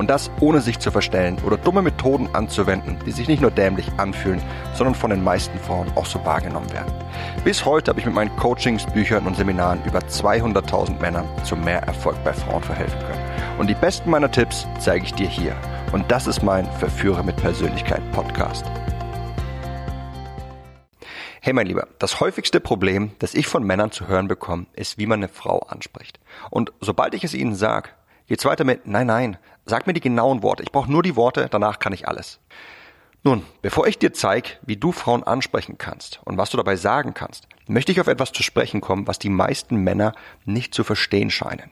Und das ohne sich zu verstellen oder dumme Methoden anzuwenden, die sich nicht nur dämlich anfühlen, sondern von den meisten Frauen auch so wahrgenommen werden. Bis heute habe ich mit meinen Coachings, Büchern und Seminaren über 200.000 Männern zu mehr Erfolg bei Frauen verhelfen können. Und die besten meiner Tipps zeige ich dir hier. Und das ist mein Verführer mit Persönlichkeit Podcast. Hey mein Lieber, das häufigste Problem, das ich von Männern zu hören bekomme, ist, wie man eine Frau anspricht. Und sobald ich es ihnen sage, geht's weiter mit, nein, nein, sag mir die genauen Worte. Ich brauche nur die Worte, danach kann ich alles. Nun, bevor ich dir zeige, wie du Frauen ansprechen kannst und was du dabei sagen kannst, möchte ich auf etwas zu sprechen kommen, was die meisten Männer nicht zu verstehen scheinen.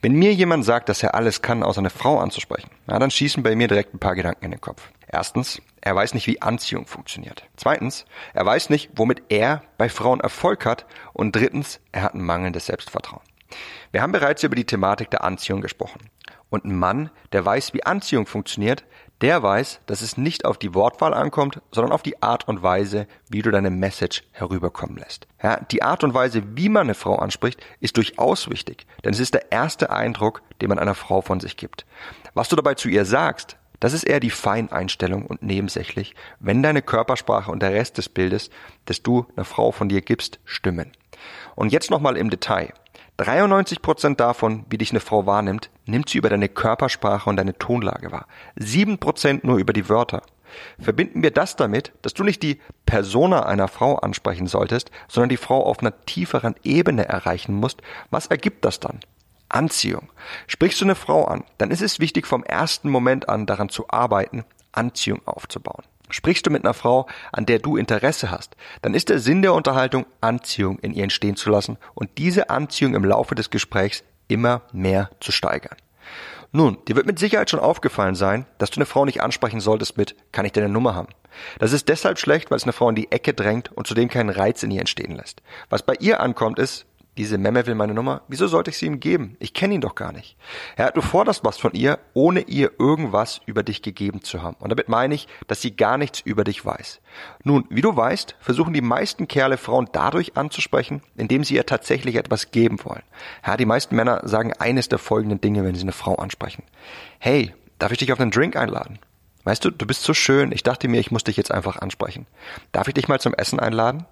Wenn mir jemand sagt, dass er alles kann, außer eine Frau anzusprechen, na, dann schießen bei mir direkt ein paar Gedanken in den Kopf. Erstens, er weiß nicht, wie Anziehung funktioniert. Zweitens, er weiß nicht, womit er bei Frauen Erfolg hat. Und drittens, er hat ein mangelndes Selbstvertrauen. Wir haben bereits über die Thematik der Anziehung gesprochen. Und ein Mann, der weiß, wie Anziehung funktioniert, der weiß, dass es nicht auf die Wortwahl ankommt, sondern auf die Art und Weise, wie du deine Message herüberkommen lässt. Ja, die Art und Weise, wie man eine Frau anspricht, ist durchaus wichtig, denn es ist der erste Eindruck, den man einer Frau von sich gibt. Was du dabei zu ihr sagst, das ist eher die Feineinstellung und nebensächlich, wenn deine Körpersprache und der Rest des Bildes, das du einer Frau von dir gibst, stimmen. Und jetzt nochmal im Detail. 93 Prozent davon, wie dich eine Frau wahrnimmt, nimmt sie über deine Körpersprache und deine Tonlage wahr. Sieben Prozent nur über die Wörter. Verbinden wir das damit, dass du nicht die Persona einer Frau ansprechen solltest, sondern die Frau auf einer tieferen Ebene erreichen musst, was ergibt das dann? Anziehung. Sprichst du eine Frau an, dann ist es wichtig, vom ersten Moment an daran zu arbeiten, Anziehung aufzubauen. Sprichst du mit einer Frau, an der du Interesse hast, dann ist der Sinn der Unterhaltung, Anziehung in ihr entstehen zu lassen und diese Anziehung im Laufe des Gesprächs immer mehr zu steigern. Nun, dir wird mit Sicherheit schon aufgefallen sein, dass du eine Frau nicht ansprechen solltest mit, kann ich deine Nummer haben? Das ist deshalb schlecht, weil es eine Frau in die Ecke drängt und zudem keinen Reiz in ihr entstehen lässt. Was bei ihr ankommt ist, diese Memme will meine Nummer. Wieso sollte ich sie ihm geben? Ich kenne ihn doch gar nicht. Ja, du forderst was von ihr, ohne ihr irgendwas über dich gegeben zu haben. Und damit meine ich, dass sie gar nichts über dich weiß. Nun, wie du weißt, versuchen die meisten Kerle Frauen dadurch anzusprechen, indem sie ihr tatsächlich etwas geben wollen. Ja, die meisten Männer sagen eines der folgenden Dinge, wenn sie eine Frau ansprechen. Hey, darf ich dich auf einen Drink einladen? Weißt du, du bist so schön, ich dachte mir, ich muss dich jetzt einfach ansprechen. Darf ich dich mal zum Essen einladen?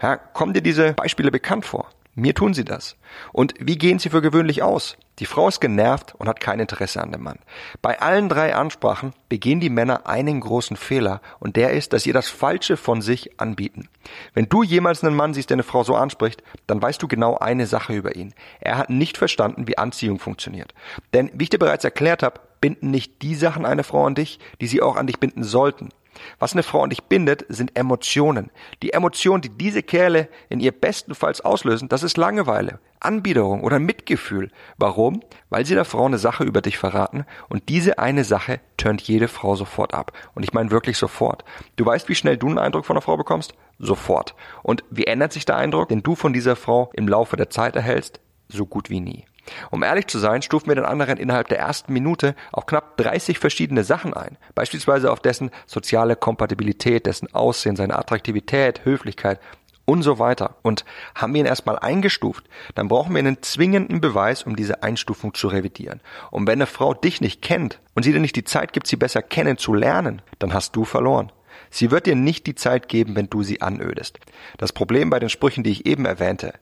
Ja, kommen dir diese Beispiele bekannt vor? Mir tun sie das. Und wie gehen sie für gewöhnlich aus? Die Frau ist genervt und hat kein Interesse an dem Mann. Bei allen drei Ansprachen begehen die Männer einen großen Fehler und der ist, dass sie das Falsche von sich anbieten. Wenn du jemals einen Mann siehst, der eine Frau so anspricht, dann weißt du genau eine Sache über ihn. Er hat nicht verstanden, wie Anziehung funktioniert. Denn, wie ich dir bereits erklärt habe, binden nicht die Sachen eine Frau an dich, die sie auch an dich binden sollten. Was eine Frau an dich bindet, sind Emotionen. Die Emotionen, die diese Kerle in ihr bestenfalls auslösen, das ist Langeweile, Anbiederung oder Mitgefühl. Warum? Weil sie der Frau eine Sache über dich verraten und diese eine Sache turnt jede Frau sofort ab. Und ich meine wirklich sofort. Du weißt, wie schnell du einen Eindruck von einer Frau bekommst? Sofort. Und wie ändert sich der Eindruck, den du von dieser Frau im Laufe der Zeit erhältst? So gut wie nie. Um ehrlich zu sein, stufen wir den anderen innerhalb der ersten Minute auch knapp 30 verschiedene Sachen ein. Beispielsweise auf dessen soziale Kompatibilität, dessen Aussehen, seine Attraktivität, Höflichkeit und so weiter. Und haben wir ihn erstmal eingestuft, dann brauchen wir einen zwingenden Beweis, um diese Einstufung zu revidieren. Und wenn eine Frau dich nicht kennt und sie dir nicht die Zeit gibt, sie besser kennenzulernen, dann hast du verloren. Sie wird dir nicht die Zeit geben, wenn du sie anödest. Das Problem bei den Sprüchen, die ich eben erwähnte,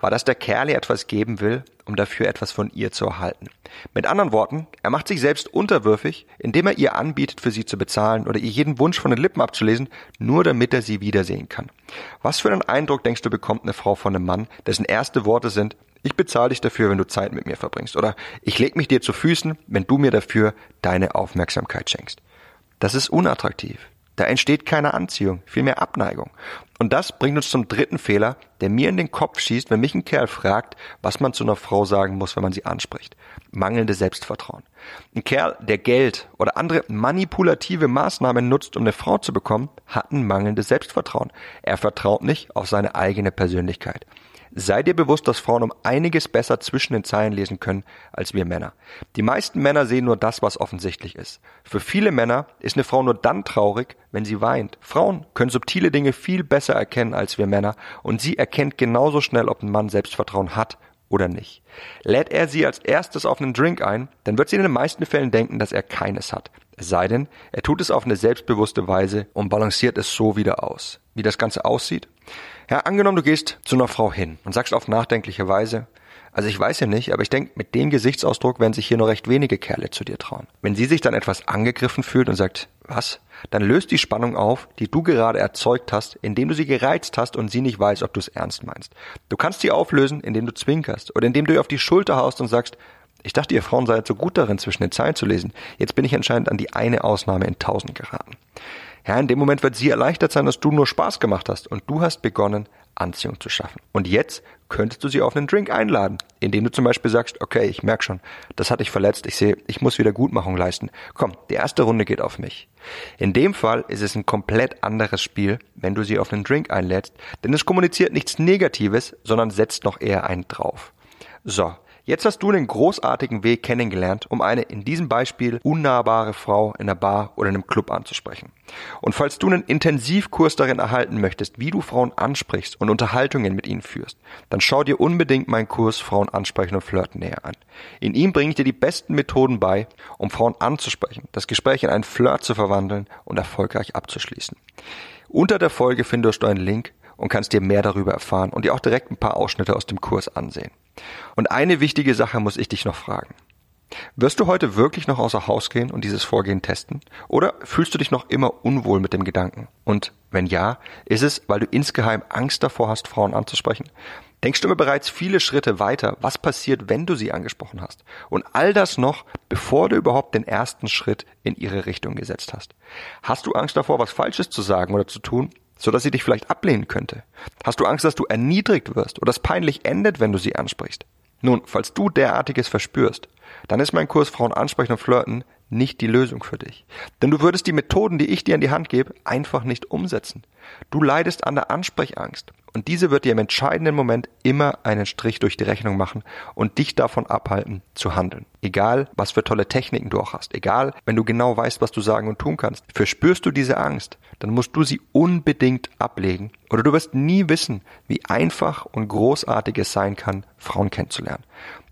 war, dass der Kerl ihr etwas geben will, um dafür etwas von ihr zu erhalten. Mit anderen Worten, er macht sich selbst unterwürfig, indem er ihr anbietet, für sie zu bezahlen oder ihr jeden Wunsch von den Lippen abzulesen, nur damit er sie wiedersehen kann. Was für einen Eindruck denkst du bekommt eine Frau von einem Mann, dessen erste Worte sind, ich bezahle dich dafür, wenn du Zeit mit mir verbringst oder ich leg mich dir zu Füßen, wenn du mir dafür deine Aufmerksamkeit schenkst. Das ist unattraktiv. Da entsteht keine Anziehung, vielmehr Abneigung. Und das bringt uns zum dritten Fehler, der mir in den Kopf schießt, wenn mich ein Kerl fragt, was man zu einer Frau sagen muss, wenn man sie anspricht. Mangelnde Selbstvertrauen. Ein Kerl, der Geld oder andere manipulative Maßnahmen nutzt, um eine Frau zu bekommen, hat ein mangelndes Selbstvertrauen. Er vertraut nicht auf seine eigene Persönlichkeit. Sei dir bewusst, dass Frauen um einiges besser zwischen den Zeilen lesen können als wir Männer. Die meisten Männer sehen nur das, was offensichtlich ist. Für viele Männer ist eine Frau nur dann traurig, wenn sie weint. Frauen können subtile Dinge viel besser erkennen als wir Männer und sie erkennt genauso schnell, ob ein Mann Selbstvertrauen hat oder nicht. Lädt er sie als erstes auf einen Drink ein, dann wird sie in den meisten Fällen denken, dass er keines hat. Es sei denn, er tut es auf eine selbstbewusste Weise und balanciert es so wieder aus. Wie das Ganze aussieht? Ja, angenommen, du gehst zu einer Frau hin und sagst auf nachdenkliche Weise, also ich weiß ja nicht, aber ich denke, mit dem Gesichtsausdruck werden sich hier nur recht wenige Kerle zu dir trauen. Wenn sie sich dann etwas angegriffen fühlt und sagt, was? Dann löst die Spannung auf, die du gerade erzeugt hast, indem du sie gereizt hast und sie nicht weiß, ob du es ernst meinst. Du kannst sie auflösen, indem du zwinkerst oder indem du ihr auf die Schulter haust und sagst, ich dachte, ihr Frauen seid so gut darin, zwischen den Zeilen zu lesen. Jetzt bin ich anscheinend an die eine Ausnahme in tausend geraten. Ja, in dem Moment wird sie erleichtert sein, dass du nur Spaß gemacht hast und du hast begonnen, Anziehung zu schaffen. Und jetzt könntest du sie auf einen Drink einladen, indem du zum Beispiel sagst, okay, ich merk schon, das hat dich verletzt, ich sehe, ich muss wieder Gutmachung leisten. Komm, die erste Runde geht auf mich. In dem Fall ist es ein komplett anderes Spiel, wenn du sie auf einen Drink einlädst, denn es kommuniziert nichts Negatives, sondern setzt noch eher einen drauf. So, Jetzt hast du einen großartigen Weg kennengelernt, um eine in diesem Beispiel unnahbare Frau in einer Bar oder in einem Club anzusprechen. Und falls du einen Intensivkurs darin erhalten möchtest, wie du Frauen ansprichst und Unterhaltungen mit ihnen führst, dann schau dir unbedingt meinen Kurs Frauen ansprechen und flirten näher an. In ihm bringe ich dir die besten Methoden bei, um Frauen anzusprechen, das Gespräch in einen Flirt zu verwandeln und erfolgreich abzuschließen. Unter der Folge findest du einen Link und kannst dir mehr darüber erfahren und dir auch direkt ein paar Ausschnitte aus dem Kurs ansehen. Und eine wichtige Sache muss ich dich noch fragen. Wirst du heute wirklich noch außer Haus gehen und dieses Vorgehen testen? Oder fühlst du dich noch immer unwohl mit dem Gedanken? Und wenn ja, ist es, weil du insgeheim Angst davor hast, Frauen anzusprechen? Denkst du immer bereits viele Schritte weiter, was passiert, wenn du sie angesprochen hast? Und all das noch, bevor du überhaupt den ersten Schritt in ihre Richtung gesetzt hast. Hast du Angst davor, was Falsches zu sagen oder zu tun? So dass sie dich vielleicht ablehnen könnte? Hast du Angst, dass du erniedrigt wirst oder es peinlich endet, wenn du sie ansprichst? Nun, falls du derartiges verspürst, dann ist mein Kurs Frauen ansprechen und flirten nicht die Lösung für dich. Denn du würdest die Methoden, die ich dir in die Hand gebe, einfach nicht umsetzen. Du leidest an der Ansprechangst und diese wird dir im entscheidenden Moment immer einen Strich durch die Rechnung machen und dich davon abhalten zu handeln. Egal, was für tolle Techniken du auch hast, egal, wenn du genau weißt, was du sagen und tun kannst, verspürst du diese Angst, dann musst du sie unbedingt ablegen oder du wirst nie wissen, wie einfach und großartig es sein kann, Frauen kennenzulernen.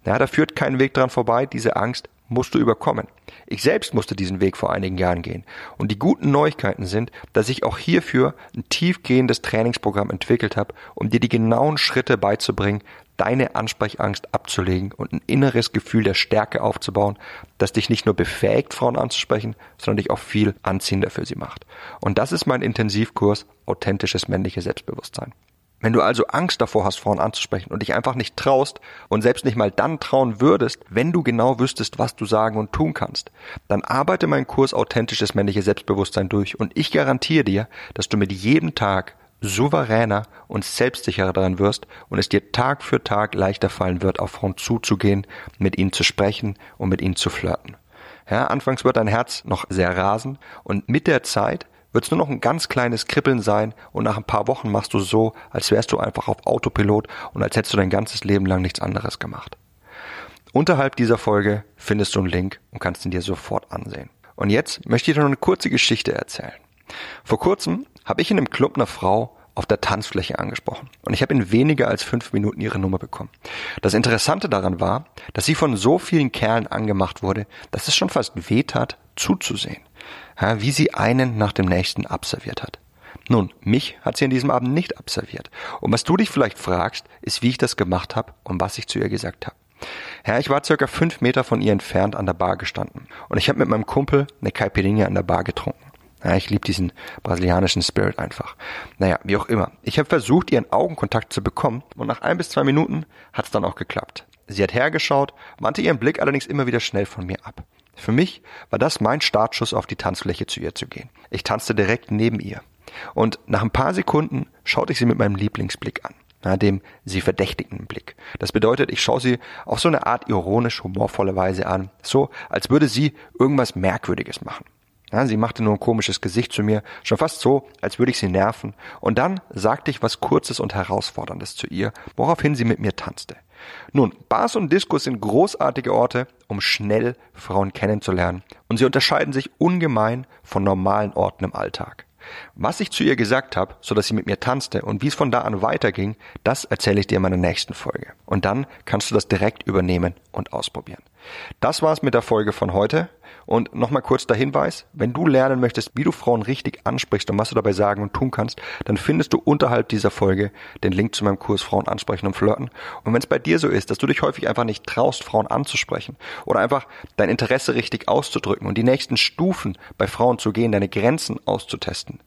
Ja, da führt kein Weg dran vorbei, diese Angst musst du überkommen. Ich selbst musste diesen Weg vor einigen Jahren gehen. Und die guten Neuigkeiten sind, dass ich auch hierfür ein tiefgehendes Trainingsprogramm entwickelt habe, um dir die genauen Schritte beizubringen, deine Ansprechangst abzulegen und ein inneres Gefühl der Stärke aufzubauen, das dich nicht nur befähigt, Frauen anzusprechen, sondern dich auch viel anziehender für sie macht. Und das ist mein Intensivkurs Authentisches männliches Selbstbewusstsein. Wenn du also Angst davor hast, Frauen anzusprechen und dich einfach nicht traust und selbst nicht mal dann trauen würdest, wenn du genau wüsstest, was du sagen und tun kannst, dann arbeite meinen Kurs Authentisches männliche Selbstbewusstsein durch und ich garantiere dir, dass du mit jedem Tag souveräner und selbstsicherer daran wirst und es dir Tag für Tag leichter fallen wird, auf Frauen zuzugehen, mit ihnen zu sprechen und mit ihnen zu flirten. Ja, anfangs wird dein Herz noch sehr rasen und mit der Zeit wird es nur noch ein ganz kleines Kribbeln sein und nach ein paar Wochen machst du so, als wärst du einfach auf Autopilot und als hättest du dein ganzes Leben lang nichts anderes gemacht. Unterhalb dieser Folge findest du einen Link und kannst ihn dir sofort ansehen. Und jetzt möchte ich dir noch eine kurze Geschichte erzählen. Vor kurzem habe ich in einem Club eine Frau auf der Tanzfläche angesprochen und ich habe in weniger als fünf Minuten ihre Nummer bekommen. Das Interessante daran war, dass sie von so vielen Kerlen angemacht wurde, dass es schon fast weh tat, zuzusehen ja, wie sie einen nach dem nächsten abserviert hat. Nun, mich hat sie an diesem Abend nicht abserviert. Und was du dich vielleicht fragst, ist, wie ich das gemacht habe und was ich zu ihr gesagt habe. Ja, ich war circa fünf Meter von ihr entfernt an der Bar gestanden und ich habe mit meinem Kumpel eine Caipirinha an der Bar getrunken. Ja, ich liebe diesen brasilianischen Spirit einfach. Naja, wie auch immer. Ich habe versucht, ihren Augenkontakt zu bekommen und nach ein bis zwei Minuten hat es dann auch geklappt. Sie hat hergeschaut, wandte ihren Blick allerdings immer wieder schnell von mir ab. Für mich war das mein Startschuss auf die Tanzfläche zu ihr zu gehen. Ich tanzte direkt neben ihr. Und nach ein paar Sekunden schaute ich sie mit meinem Lieblingsblick an, na, dem sie verdächtigen Blick. Das bedeutet, ich schaue sie auf so eine Art ironisch humorvolle Weise an, so als würde sie irgendwas Merkwürdiges machen. Ja, sie machte nur ein komisches Gesicht zu mir, schon fast so, als würde ich sie nerven, und dann sagte ich was Kurzes und Herausforderndes zu ihr, woraufhin sie mit mir tanzte. Nun, Bars und Diskos sind großartige Orte, um schnell Frauen kennenzulernen, und sie unterscheiden sich ungemein von normalen Orten im Alltag. Was ich zu ihr gesagt habe, so dass sie mit mir tanzte und wie es von da an weiterging, das erzähle ich dir in meiner nächsten Folge. Und dann kannst du das direkt übernehmen und ausprobieren. Das war's mit der Folge von heute. Und nochmal kurz der Hinweis, wenn du lernen möchtest, wie du Frauen richtig ansprichst und was du dabei sagen und tun kannst, dann findest du unterhalb dieser Folge den Link zu meinem Kurs Frauen ansprechen und flirten. Und wenn es bei dir so ist, dass du dich häufig einfach nicht traust, Frauen anzusprechen oder einfach dein Interesse richtig auszudrücken und die nächsten Stufen bei Frauen zu gehen, deine Grenzen auszutesten,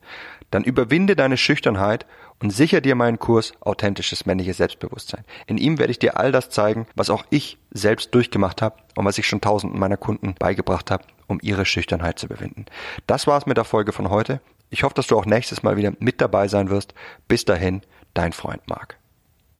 dann überwinde deine Schüchternheit und sicher dir meinen Kurs Authentisches männliches Selbstbewusstsein. In ihm werde ich dir all das zeigen, was auch ich selbst durchgemacht habe und was ich schon tausenden meiner Kunden beigebracht habe, um ihre Schüchternheit zu überwinden. Das war's mit der Folge von heute. Ich hoffe, dass du auch nächstes Mal wieder mit dabei sein wirst. Bis dahin, dein Freund Marc.